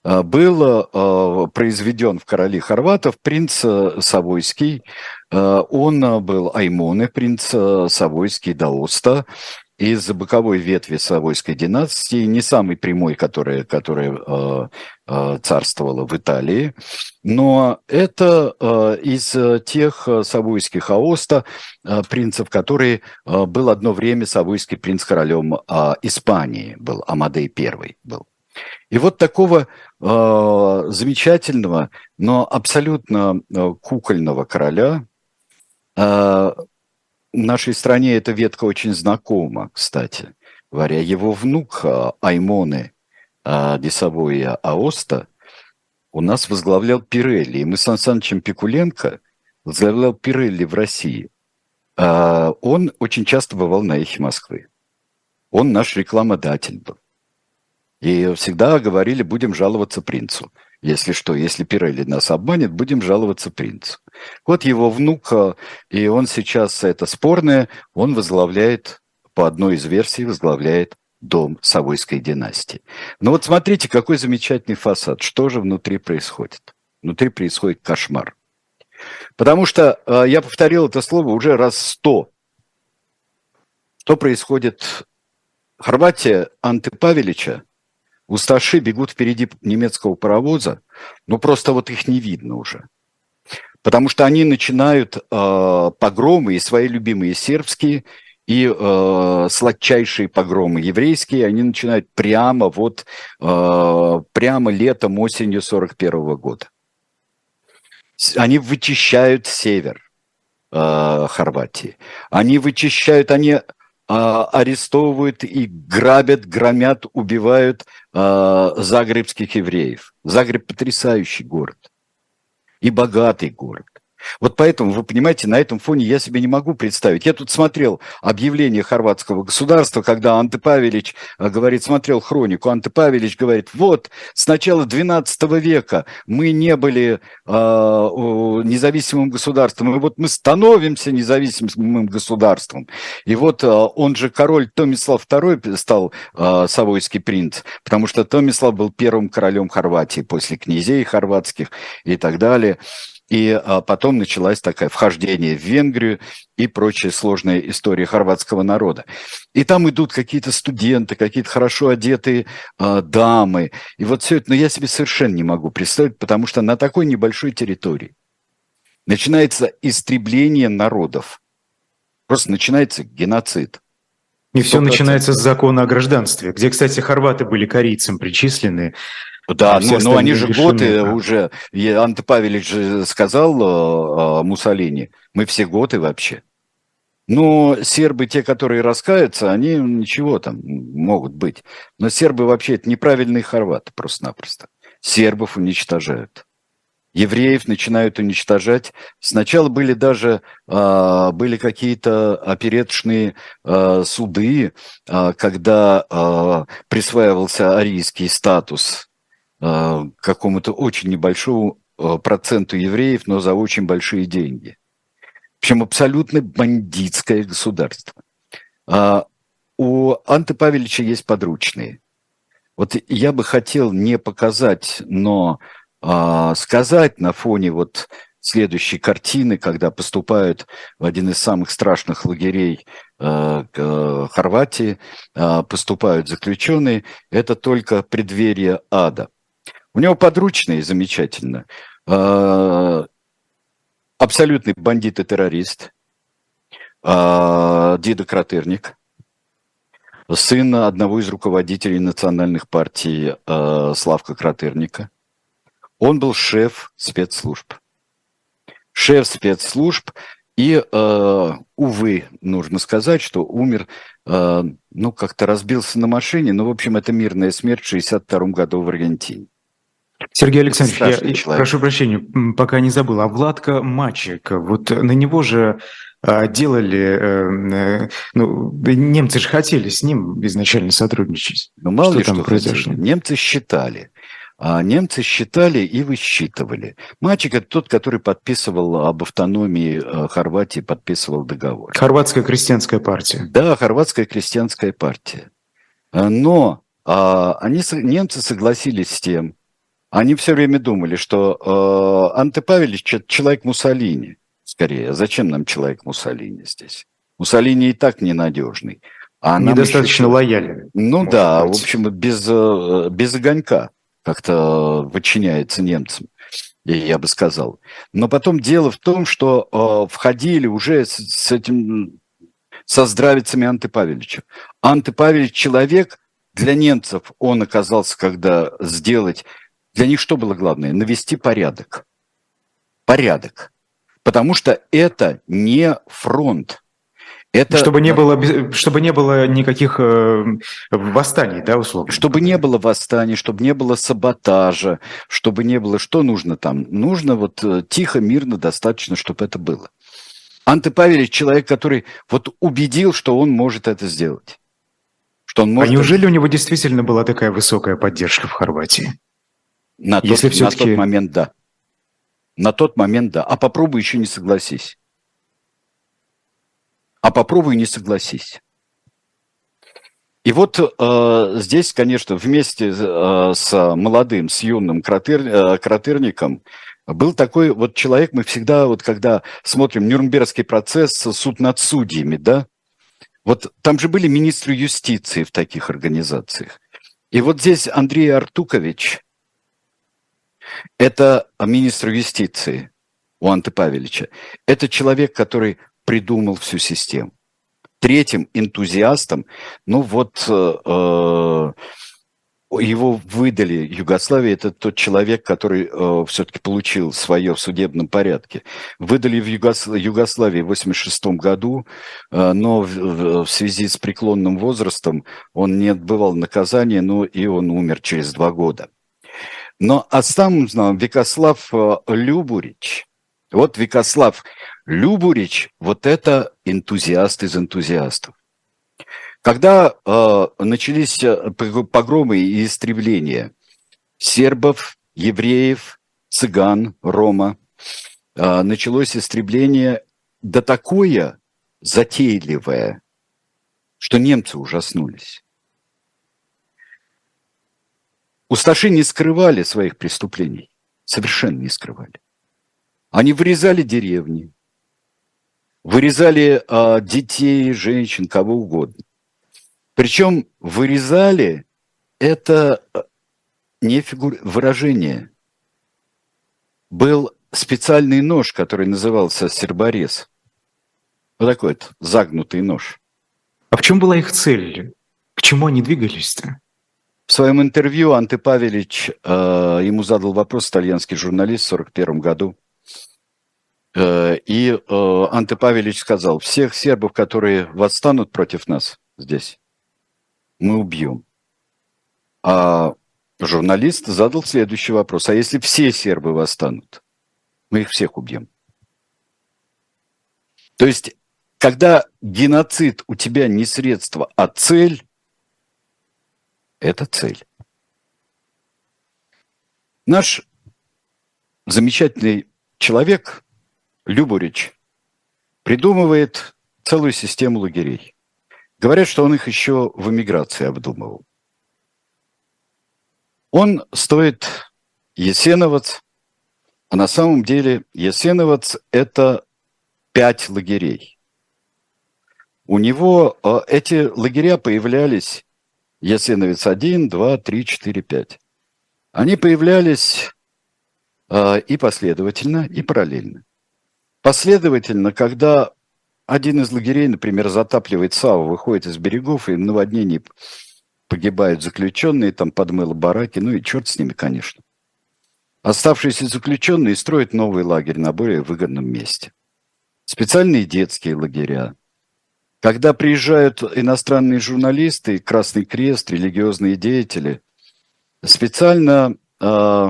Был произведен в короли хорватов принц Савойский, он был Аймоны, принц Савойский Даоста, из боковой ветви Савойской династии, не самый прямой, э, э, царствовала в Италии, но это э, из тех савойских аоста, э, принцев, которые э, был одно время савойский принц королем э, Испании, был Амадей I был. И вот такого э, замечательного, но абсолютно э, кукольного короля э, в нашей стране эта ветка очень знакома, кстати говоря. Его внук а, Аймоны а, Десовоя Аоста у нас возглавлял Пирелли. И мы с Сан Пикуленко возглавлял Пирелли в России. А, он очень часто бывал на эхе Москвы. Он наш рекламодатель был. И всегда говорили, будем жаловаться принцу. Если что, если Пирелли нас обманет, будем жаловаться принцу. Вот его внук, и он сейчас, это спорное, он возглавляет, по одной из версий, возглавляет дом Савойской династии. Но вот смотрите, какой замечательный фасад. Что же внутри происходит? Внутри происходит кошмар. Потому что, э, я повторил это слово уже раз сто. Что происходит Хорватия Анты Павелича, усташи бегут впереди немецкого паровоза, ну просто вот их не видно уже. Потому что они начинают э, погромы и свои любимые сербские, и э, сладчайшие погромы еврейские, они начинают прямо вот, э, прямо летом, осенью 41 года. Они вычищают север э, Хорватии. Они вычищают, они а, арестовывают и грабят, громят, убивают а, загребских евреев. Загреб потрясающий город и богатый город. Вот поэтому, вы понимаете, на этом фоне я себе не могу представить. Я тут смотрел объявление хорватского государства, когда Анте Павелич э, говорит, смотрел хронику, Анте Павелич говорит, вот, с начала 12 века мы не были э, независимым государством, и вот мы становимся независимым государством. И вот э, он же король Томислав II стал э, Савойский принц, потому что Томислав был первым королем Хорватии после князей хорватских и так далее. И а, потом началась такая вхождение в Венгрию и прочая сложная история хорватского народа. И там идут какие-то студенты, какие-то хорошо одетые а, дамы. И вот все это, но я себе совершенно не могу представить, потому что на такой небольшой территории начинается истребление народов. Просто начинается геноцид. И все начинается с закона о гражданстве, где, кстати, хорваты были корейцам причислены. Да, ну, но они же готы да. уже, Анте Павелич же сказал э, э, Муссолини, мы все готы вообще. Но сербы, те, которые раскаются, они ничего там могут быть. Но сербы вообще это неправильные хорваты просто-напросто. Сербов уничтожают. Евреев начинают уничтожать. Сначала были даже э, были какие-то опереточные э, суды, э, когда э, присваивался арийский статус Э, какому-то очень небольшому э, проценту евреев, но за очень большие деньги. В общем, абсолютно бандитское государство. А у Анты Павелича есть подручные. Вот я бы хотел не показать, но а, сказать на фоне вот следующей картины, когда поступают в один из самых страшных лагерей э, Хорватии, э, поступают заключенные, это только преддверие ада. У него подручные замечательно. А, абсолютный бандит и террорист. А, Дида Кратерник. Сын одного из руководителей национальных партий а, Славка Кратерника. Он был шеф спецслужб. Шеф спецслужб и, увы, нужно сказать, что умер, ну, как-то разбился на машине, но, в общем, это мирная смерть в 1962 году в Аргентине. Сергей Александрович, я человек. прошу прощения, пока не забыл, а Владка Мачек, вот на него же а, делали, э, э, ну, немцы же хотели с ним изначально сотрудничать. Ну, мало что ли там что произошло? Хотели. Немцы считали. А немцы считали и высчитывали. Мачек – это тот, который подписывал об автономии э, Хорватии, подписывал договор. Хорватская крестьянская партия. Да, Хорватская крестьянская партия. Но а, они, немцы согласились с тем, они все время думали, что э, Анте Павелич – человек Муссолини, скорее. Зачем нам человек Муссолини здесь? Муссолини и так ненадежный. А Недостаточно еще... лоялен. Ну да, быть. в общем, без, э, без огонька как-то подчиняется немцам, я бы сказал. Но потом дело в том, что э, входили уже с, с этим, со здравицами Анты Павелича. Анты Павелич человек, для немцев он оказался, когда сделать для них что было главное? Навести порядок. Порядок. Потому что это не фронт. Это... Чтобы, не было, чтобы не было никаких э, восстаний, да, условно? Чтобы не было восстаний, чтобы не было саботажа, чтобы не было... Что нужно там? Нужно вот э, тихо, мирно, достаточно, чтобы это было. Анте Павелич человек, который вот убедил, что он может это сделать. Что он может а неужели у него действительно была такая высокая поддержка в Хорватии? На, Если тот, все-таки... на тот момент да. На тот момент да. А попробуй еще не согласись. А попробуй не согласись. И вот э, здесь, конечно, вместе э, с молодым, с юным кратер, э, кратерником был такой вот человек, мы всегда, вот когда смотрим Нюрнбергский процесс, суд над судьями, да, Вот там же были министры юстиции в таких организациях. И вот здесь Андрей Артукович, это министр юстиции у Анты Павелича. Это человек, который придумал всю систему. Третьим энтузиастом, ну вот э, э его выдали Югославии, это тот человек, который э, все-таки получил свое в судебном порядке. Выдали в Югос... Югославии в 1986 году, э, но в, в связи с преклонным возрастом он не отбывал наказание, но и он умер через два года. Но а сам знал Викослав э, Любурич. Вот Викослав Любурич, вот это энтузиаст из энтузиастов. Когда э, начались э, погромы и истребления сербов, евреев, цыган, рома, э, началось истребление да такое затейливое, что немцы ужаснулись. Усташи не скрывали своих преступлений, совершенно не скрывали. Они вырезали деревни, вырезали э, детей, женщин, кого угодно. Причем вырезали это э, не фигур... выражение. Был специальный нож, который назывался серборез. Вот такой вот загнутый нож. А в чем была их цель? К чему они двигались-то? В своем интервью Анте Павелич, э, ему задал вопрос итальянский журналист в 1941 году. Э, и э, Анте Павелич сказал, всех сербов, которые восстанут против нас здесь, мы убьем. А журналист задал следующий вопрос. А если все сербы восстанут? Мы их всех убьем. То есть, когда геноцид у тебя не средство, а цель, это цель. Наш замечательный человек, Любурич, придумывает целую систему лагерей. Говорят, что он их еще в эмиграции обдумывал. Он стоит Есеновец, а на самом деле Есеновец – это пять лагерей. У него э, эти лагеря появлялись, Есеновец 1, 2, 3, 4, 5. Они появлялись э, и последовательно, и параллельно. Последовательно, когда один из лагерей, например, затапливает САУ, выходит из берегов, и в наводнении погибают заключенные, там подмыло бараки, ну и черт с ними, конечно. Оставшиеся заключенные строят новый лагерь на более выгодном месте. Специальные детские лагеря. Когда приезжают иностранные журналисты, Красный Крест, религиозные деятели, специально э,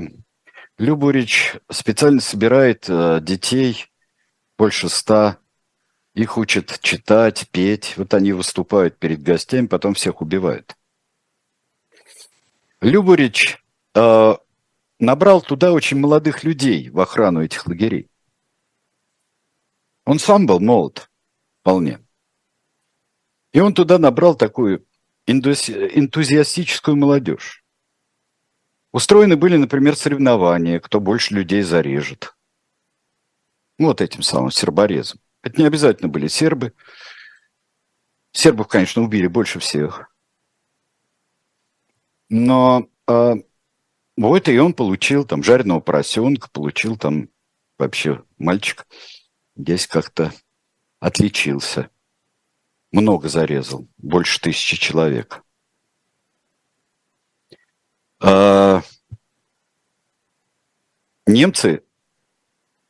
Любурич специально собирает э, детей, больше ста, их учат читать, петь. Вот они выступают перед гостями, потом всех убивают. Любурич э, набрал туда очень молодых людей в охрану этих лагерей. Он сам был молод, вполне. И он туда набрал такую энтузиастическую молодежь. Устроены были, например, соревнования, кто больше людей зарежет. Вот этим самым серборезом. Это не обязательно были сербы. Сербов, конечно, убили больше всех. Но э, вот и он получил там жареного поросенка, получил там вообще мальчик здесь как-то отличился. Много зарезал, больше тысячи человек. А, немцы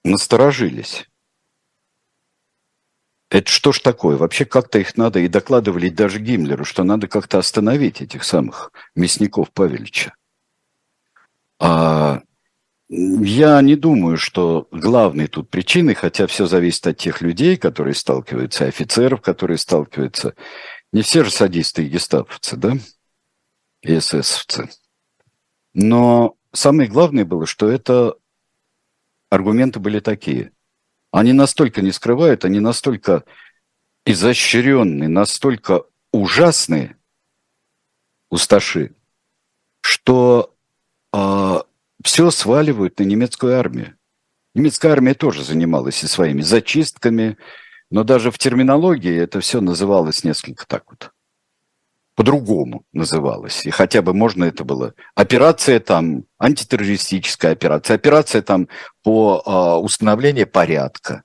насторожились. Это что ж такое? Вообще как-то их надо, и докладывали даже Гиммлеру, что надо как-то остановить этих самых мясников Павелича. А я не думаю, что главной тут причиной, хотя все зависит от тех людей, которые сталкиваются, офицеров, которые сталкиваются. Не все же садисты и гестаповцы, да? И эсэсовцы. Но самое главное было, что это аргументы были такие. Они настолько не скрывают, они настолько изощренные, настолько ужасные, усташи, что э, все сваливают на немецкую армию. Немецкая армия тоже занималась и своими зачистками, Но даже в терминологии это все называлось несколько так вот. По-другому называлось. И хотя бы можно это было. Операция там, антитеррористическая операция, операция там по э, установлению порядка.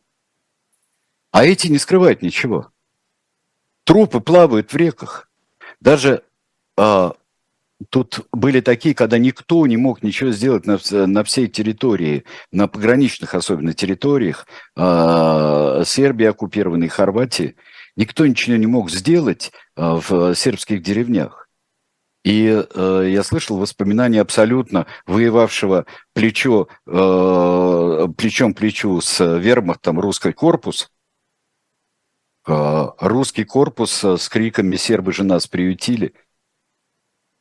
А эти не скрывают ничего. Трупы плавают в реках. Даже э, тут были такие, когда никто не мог ничего сделать на, на всей территории, на пограничных особенно территориях э, Сербии оккупированной, Хорватии, никто ничего не мог сделать э, в сербских деревнях. И э, я слышал воспоминания абсолютно воевавшего плечо, э, плечом к плечу с вермахтом русский корпус, э, русский корпус с криками «Сербы же нас приютили!»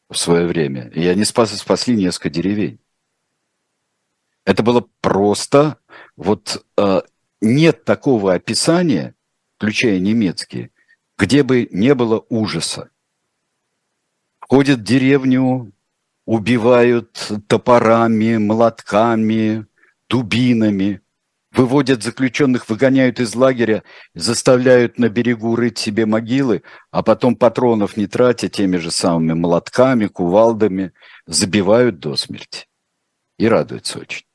В свое время. И они спас, спасли несколько деревень. Это было просто... Вот э, нет такого описания, включая немецкие, где бы не было ужаса. Ходят в деревню, убивают топорами, молотками, дубинами, выводят заключенных, выгоняют из лагеря, заставляют на берегу рыть себе могилы, а потом патронов не тратя теми же самыми молотками, кувалдами, забивают до смерти. И радуются очень.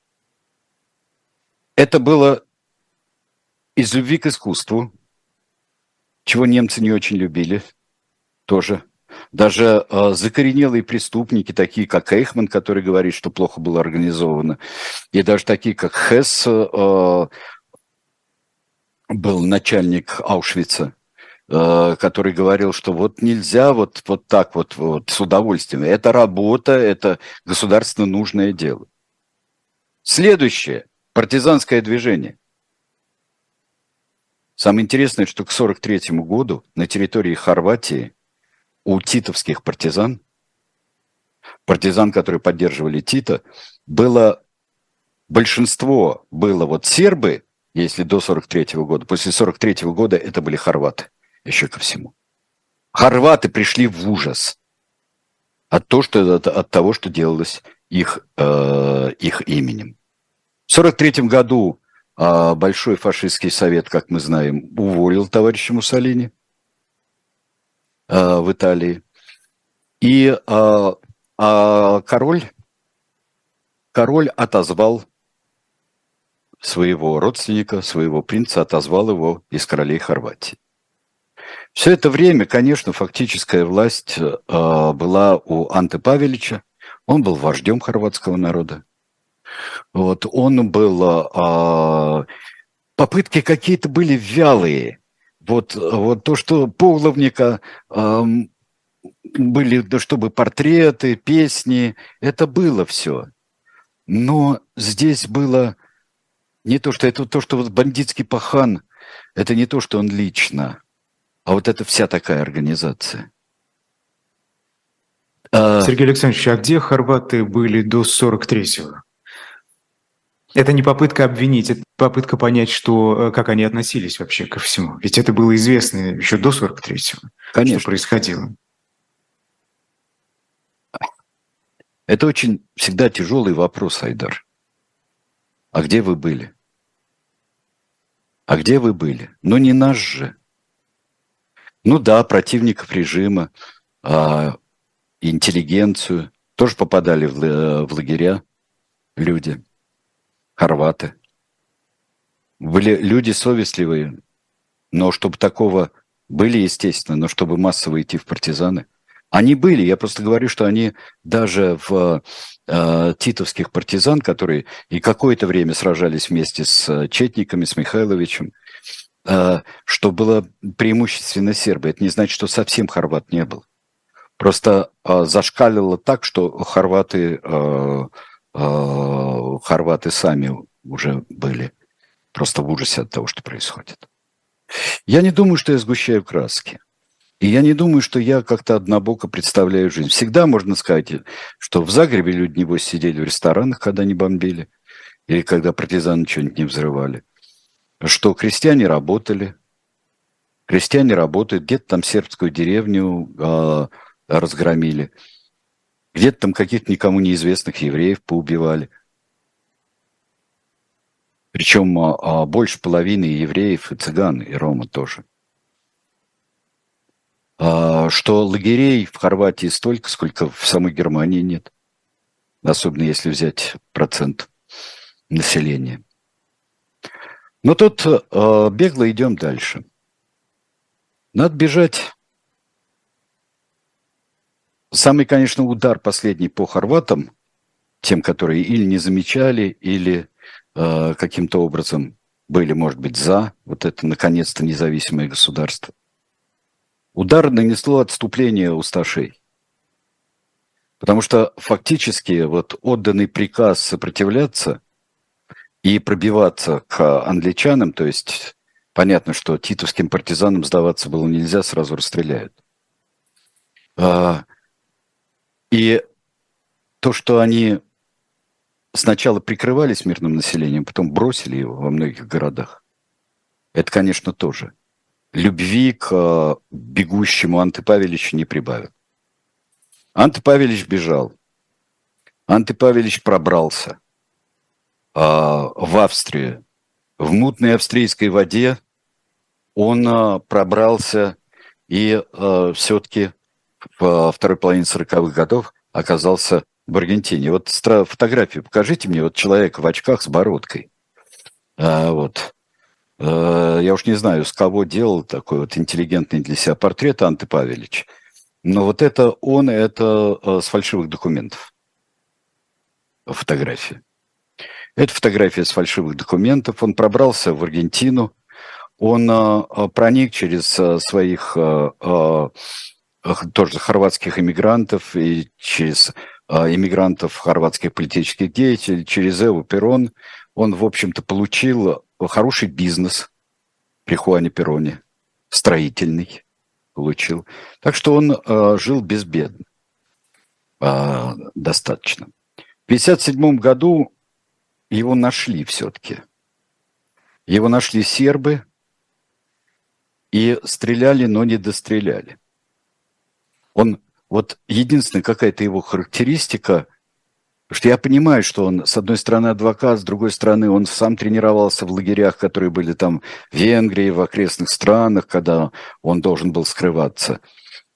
Это было из любви к искусству, чего немцы не очень любили тоже – даже э, закоренелые преступники, такие как Эйхман, который говорит, что плохо было организовано, и даже такие как Хесс, э, был начальник Аушвица, э, который говорил, что вот нельзя вот, вот так вот, вот с удовольствием. Это работа, это государственно нужное дело. Следующее. Партизанское движение. Самое интересное, что к 1943 году на территории Хорватии у титовских партизан, партизан, которые поддерживали Тита, было большинство было вот сербы, если до 43 -го года, после 43 -го года это были хорваты, еще ко всему. Хорваты пришли в ужас от, того, что, от, от того, что делалось их, э, их именем. В 43 году э, Большой фашистский совет, как мы знаем, уволил товарища Муссолини – в Италии. И э, э, король, король отозвал своего родственника, своего принца, отозвал его из королей Хорватии. Все это время, конечно, фактическая власть э, была у Анты Павелича. Он был вождем хорватского народа. Вот, он был... Э, попытки какие-то были вялые вот, вот то, что Павловника эм, были, да, чтобы портреты, песни, это было все. Но здесь было не то, что это то, что вот бандитский пахан, это не то, что он лично, а вот это вся такая организация. А Сергей Александрович, а где хорваты были до 43-го? Это не попытка обвинить, это попытка понять, что, э, как они относились вообще ко всему. Ведь это было известно еще до 43-го, Конечно. что происходило. Это очень всегда тяжелый вопрос, Айдар. А где вы были? А где вы были? Ну не наш же. Ну да, противников режима, а, интеллигенцию тоже попадали в, э, в лагеря люди хорваты. Были люди совестливые, но чтобы такого были, естественно, но чтобы массово идти в партизаны. Они были, я просто говорю, что они даже в э, титовских партизан, которые и какое-то время сражались вместе с Четниками, с Михайловичем, э, что было преимущественно сербы. Это не значит, что совсем хорват не был. Просто э, зашкалило так, что хорваты э, Э, хорваты сами уже были просто в ужасе от того, что происходит. Я не думаю, что я сгущаю краски. И я не думаю, что я как-то однобоко представляю жизнь. Всегда можно сказать, что в Загребе люди, небось, сидели в ресторанах, когда не бомбили, или когда партизаны что-нибудь не взрывали. Что крестьяне работали, крестьяне работают, где-то там сербскую деревню э, разгромили – где-то там каких-то никому неизвестных евреев поубивали. Причем а, больше половины евреев и цыган, и рома тоже. А, что лагерей в Хорватии столько, сколько в самой Германии нет. Особенно если взять процент населения. Но тут э, бегло идем дальше. Надо бежать. Самый, конечно, удар последний по хорватам, тем, которые или не замечали, или э, каким-то образом были, может быть, за вот это, наконец-то, независимое государство. Удар нанесло отступление усташей. Потому что фактически вот отданный приказ сопротивляться и пробиваться к англичанам, то есть понятно, что титовским партизанам сдаваться было нельзя, сразу расстреляют. И то, что они сначала прикрывались мирным населением, потом бросили его во многих городах, это, конечно, тоже. Любви к бегущему Анты Павеличу не прибавил. Анты Павелич бежал. Анты Павелич пробрался а, в Австрию. В мутной австрийской воде он а, пробрался и а, все-таки в второй половине 40-х годов оказался в Аргентине. Вот фотографию покажите мне, вот человек в очках с бородкой. А, вот. А, я уж не знаю, с кого делал такой вот интеллигентный для себя портрет Анты Павелич. Но вот это он, это а, с фальшивых документов. Фотография. Это фотография с фальшивых документов. Он пробрался в Аргентину. Он а, проник через своих тоже хорватских иммигрантов и через иммигрантов хорватских политических деятелей, через Эву Перрон. Он, в общем-то, получил хороший бизнес при Хуане Перроне, строительный получил. Так что он э, жил безбедно э, достаточно. В 1957 году его нашли все-таки. Его нашли сербы и стреляли, но не достреляли. Он, вот единственная какая-то его характеристика, что я понимаю, что он, с одной стороны, адвокат, с другой стороны, он сам тренировался в лагерях, которые были там в Венгрии, в окрестных странах, когда он должен был скрываться.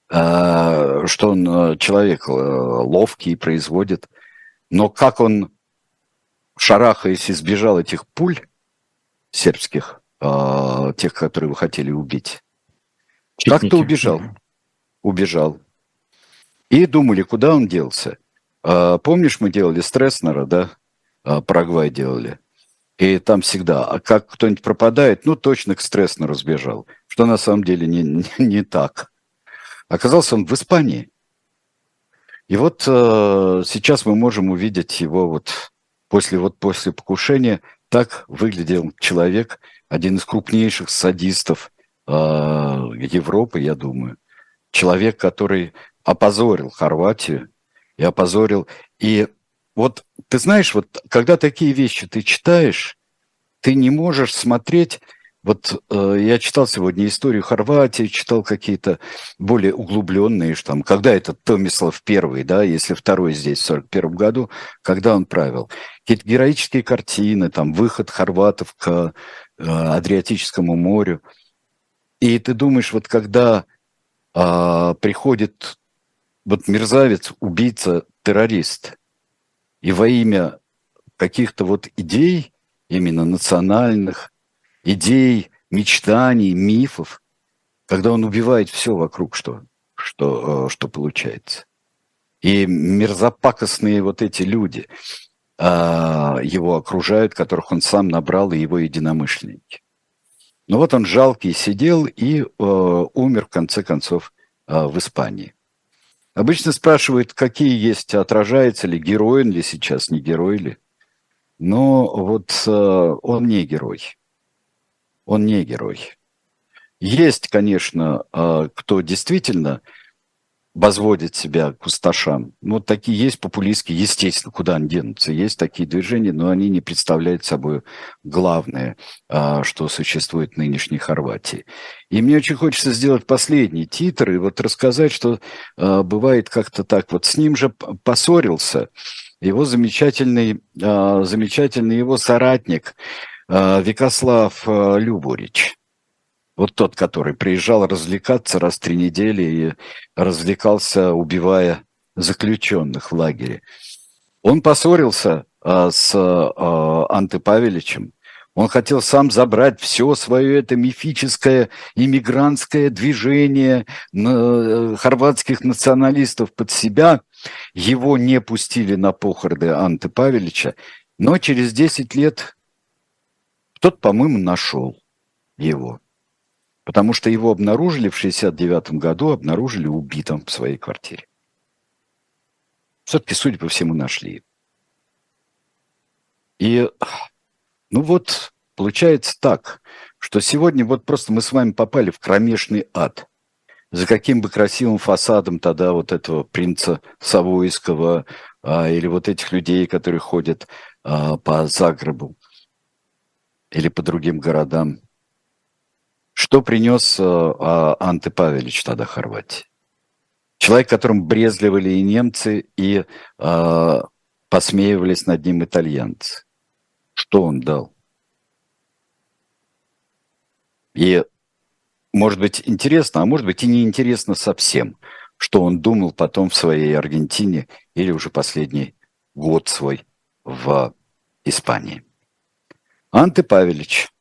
А, что он э, человек э, ловкий, производит. Но как он, шарахаясь, избежал этих пуль сербских, а, тех, которые вы хотели убить, как-то убежал. Убежал. И думали, куда он делся. А, помнишь, мы делали Стресснера, да? А, делали. И там всегда, а как кто-нибудь пропадает, ну, точно к Стресснеру сбежал. Что на самом деле не, не, не так. Оказался он в Испании. И вот э, сейчас мы можем увидеть его вот после, вот после покушения. Так выглядел человек, один из крупнейших садистов э, Европы, я думаю. Человек, который опозорил Хорватию и опозорил. И вот ты знаешь, вот когда такие вещи ты читаешь, ты не можешь смотреть вот э, я читал сегодня историю Хорватии, читал какие-то более углубленные, что там, когда этот Томислав первый, да, если второй здесь в 41 году, когда он правил. Какие-то героические картины, там, выход хорватов к э, Адриатическому морю. И ты думаешь, вот когда э, приходит вот мерзавец, убийца, террорист, и во имя каких-то вот идей, именно национальных, идей, мечтаний, мифов, когда он убивает все вокруг, что, что, э, что получается. И мерзопакостные вот эти люди а, его окружают, которых он сам набрал, и его единомышленники. Ну вот он жалкий сидел и э, умер, в конце концов, э, в Испании. Обычно спрашивают, какие есть, отражается ли, герой он ли сейчас, не герой ли. Но вот э, он не герой. Он не герой. Есть, конечно, э, кто действительно возводит себя к усташам. Ну, вот такие есть популистские, естественно, куда они денутся. Есть такие движения, но они не представляют собой главное, а, что существует в нынешней Хорватии. И мне очень хочется сделать последний титр и вот рассказать, что а, бывает как-то так. Вот с ним же поссорился его замечательный, а, замечательный его соратник, Викослав Любурич. Вот тот, который приезжал развлекаться раз в три недели и развлекался, убивая заключенных в лагере. Он поссорился а, с а, Анты Павеличем. Он хотел сам забрать все свое это мифическое иммигрантское движение на, хорватских националистов под себя. Его не пустили на похороны Анты Павелича, но через 10 лет кто-то, по-моему, нашел его. Потому что его обнаружили в 69 году, обнаружили убитым в своей квартире. Все-таки, судя по всему, нашли. И, ну вот, получается так, что сегодня вот просто мы с вами попали в кромешный ад. За каким бы красивым фасадом тогда вот этого принца Савойского а, или вот этих людей, которые ходят а, по Загребу или по другим городам, что принес а, Анте Павелич тогда Хорватии? Человек, которым брезгливали и немцы, и а, посмеивались над ним итальянцы. Что он дал? И может быть интересно, а может быть и неинтересно совсем, что он думал потом в своей Аргентине или уже последний год свой в Испании. Анте Павелич –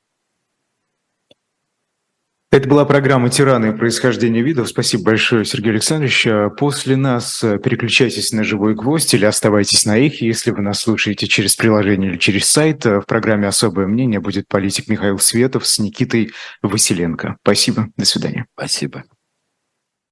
это была программа «Тираны. Происхождение видов». Спасибо большое, Сергей Александрович. А после нас э, переключайтесь на «Живой гвоздь» или оставайтесь на их. Если вы нас слушаете через приложение или через сайт, э, в программе «Особое мнение» будет политик Михаил Светов с Никитой Василенко. Спасибо. До свидания. Спасибо.